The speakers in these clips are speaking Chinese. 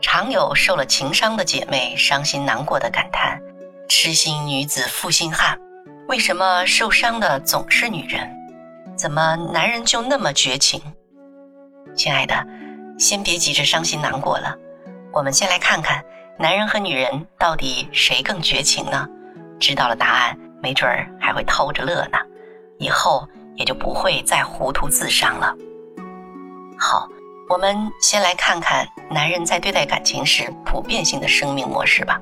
常有受了情伤的姐妹伤心难过的感叹：“痴心女子负心汉，为什么受伤的总是女人？怎么男人就那么绝情？”亲爱的，先别急着伤心难过了，我们先来看看男人和女人到底谁更绝情呢？知道了答案，没准儿还会偷着乐呢，以后也就不会再糊涂自伤了。好。我们先来看看男人在对待感情时普遍性的生命模式吧。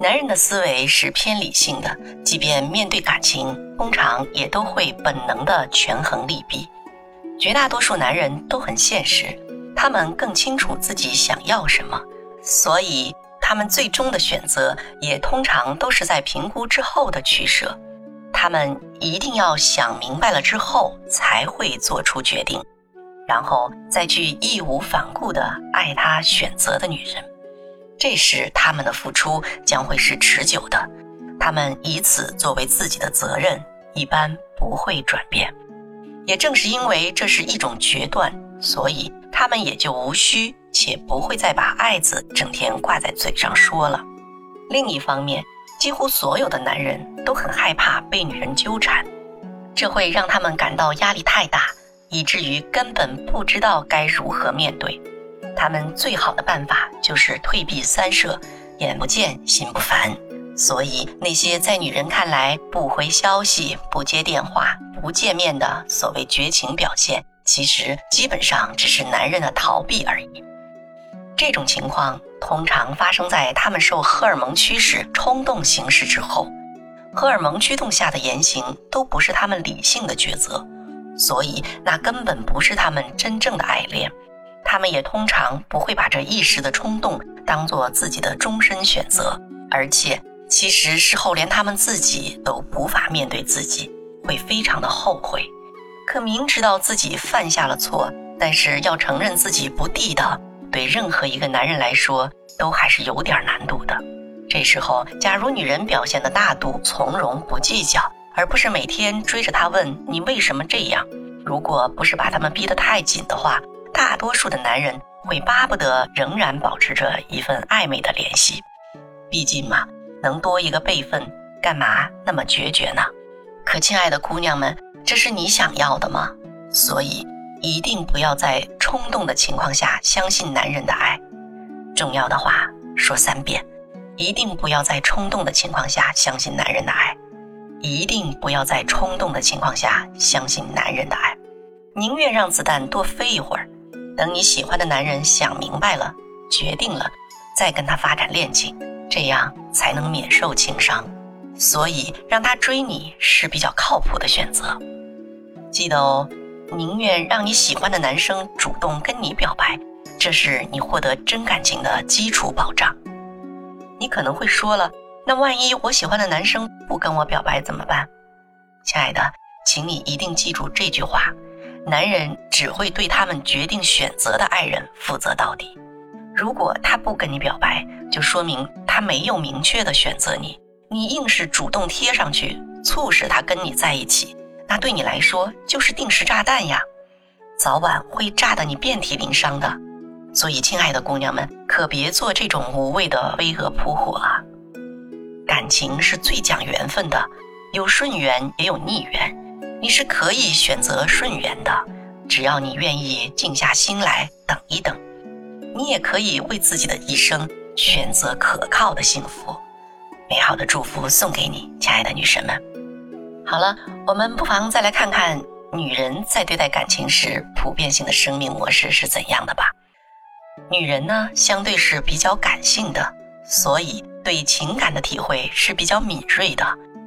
男人的思维是偏理性的，即便面对感情，通常也都会本能的权衡利弊。绝大多数男人都很现实，他们更清楚自己想要什么，所以他们最终的选择也通常都是在评估之后的取舍。他们一定要想明白了之后才会做出决定。然后再去义无反顾地爱他选择的女人，这时他们的付出将会是持久的，他们以此作为自己的责任，一般不会转变。也正是因为这是一种决断，所以他们也就无需且不会再把爱字整天挂在嘴上说了。另一方面，几乎所有的男人都很害怕被女人纠缠，这会让他们感到压力太大。以至于根本不知道该如何面对，他们最好的办法就是退避三舍，眼不见心不烦。所以那些在女人看来不回消息、不接电话、不见面的所谓绝情表现，其实基本上只是男人的逃避而已。这种情况通常发生在他们受荷尔蒙驱使、冲动行事之后，荷尔蒙驱动下的言行都不是他们理性的抉择。所以，那根本不是他们真正的爱恋，他们也通常不会把这一时的冲动当做自己的终身选择，而且，其实事后连他们自己都无法面对自己，会非常的后悔。可明知道自己犯下了错，但是要承认自己不地道，对任何一个男人来说都还是有点难度的。这时候，假如女人表现的大度、从容、不计较。而不是每天追着他问你为什么这样。如果不是把他们逼得太紧的话，大多数的男人会巴不得仍然保持着一份暧昧的联系。毕竟嘛，能多一个备份，干嘛那么决绝呢？可亲爱的姑娘们，这是你想要的吗？所以一定不要在冲动的情况下相信男人的爱。重要的话说三遍，一定不要在冲动的情况下相信男人的爱。一定不要在冲动的情况下相信男人的爱，宁愿让子弹多飞一会儿，等你喜欢的男人想明白了、决定了，再跟他发展恋情，这样才能免受情伤。所以让他追你是比较靠谱的选择。记得哦，宁愿让你喜欢的男生主动跟你表白，这是你获得真感情的基础保障。你可能会说了。那万一我喜欢的男生不跟我表白怎么办？亲爱的，请你一定记住这句话：男人只会对他们决定选择的爱人负责到底。如果他不跟你表白，就说明他没有明确的选择你，你硬是主动贴上去，促使他跟你在一起，那对你来说就是定时炸弹呀，早晚会炸得你遍体鳞伤的。所以，亲爱的姑娘们，可别做这种无谓的飞蛾扑火啊！情是最讲缘分的，有顺缘也有逆缘，你是可以选择顺缘的，只要你愿意静下心来等一等，你也可以为自己的一生选择可靠的幸福。美好的祝福送给你，亲爱的女神们。好了，我们不妨再来看看女人在对待感情时普遍性的生命模式是怎样的吧。女人呢，相对是比较感性的，所以。对情感的体会是比较敏锐的，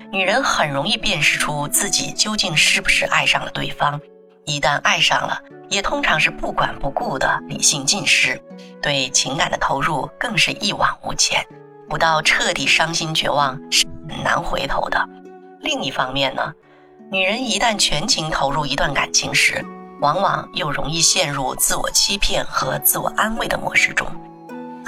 女人很容易辨识出自己究竟是不是爱上了对方。一旦爱上了，也通常是不管不顾的理性尽失，对情感的投入更是一往无前，不到彻底伤心绝望是很难回头的。另一方面呢，女人一旦全情投入一段感情时，往往又容易陷入自我欺骗和自我安慰的模式中。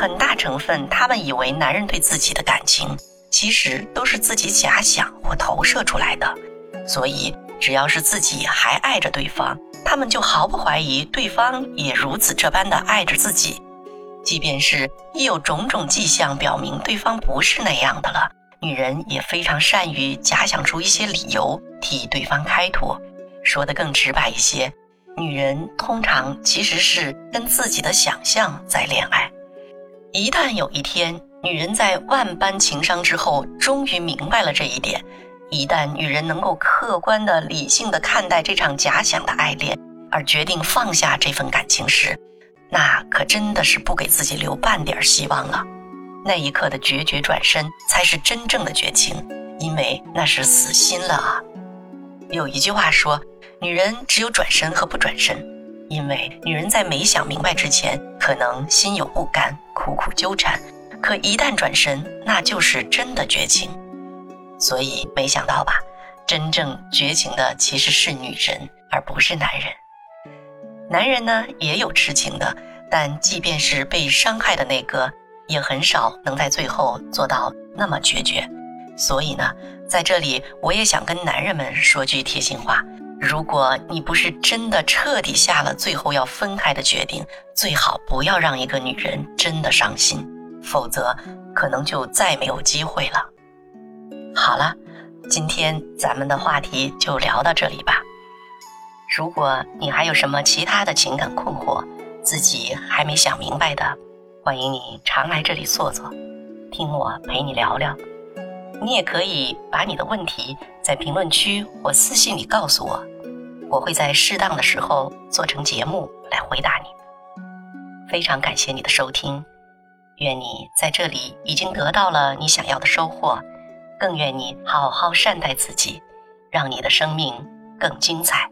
很大成分，他们以为男人对自己的感情，其实都是自己假想或投射出来的。所以，只要是自己还爱着对方，他们就毫不怀疑对方也如此这般的爱着自己。即便是一有种种迹象表明对方不是那样的了，女人也非常善于假想出一些理由替对方开脱。说得更直白一些，女人通常其实是跟自己的想象在恋爱。一旦有一天，女人在万般情伤之后，终于明白了这一点。一旦女人能够客观的、理性的看待这场假想的爱恋，而决定放下这份感情时，那可真的是不给自己留半点希望了。那一刻的决绝转身，才是真正的绝情，因为那是死心了啊。有一句话说，女人只有转身和不转身，因为女人在没想明白之前，可能心有不甘，苦苦纠缠；可一旦转身，那就是真的绝情。所以没想到吧，真正绝情的其实是女人，而不是男人。男人呢也有痴情的，但即便是被伤害的那个，也很少能在最后做到那么决绝。所以呢，在这里我也想跟男人们说句贴心话：如果你不是真的彻底下了最后要分开的决定，最好不要让一个女人真的伤心，否则可能就再没有机会了。好了，今天咱们的话题就聊到这里吧。如果你还有什么其他的情感困惑，自己还没想明白的，欢迎你常来这里坐坐，听我陪你聊聊。你也可以把你的问题在评论区或私信里告诉我，我会在适当的时候做成节目来回答你。非常感谢你的收听，愿你在这里已经得到了你想要的收获。更愿你好好善待自己，让你的生命更精彩。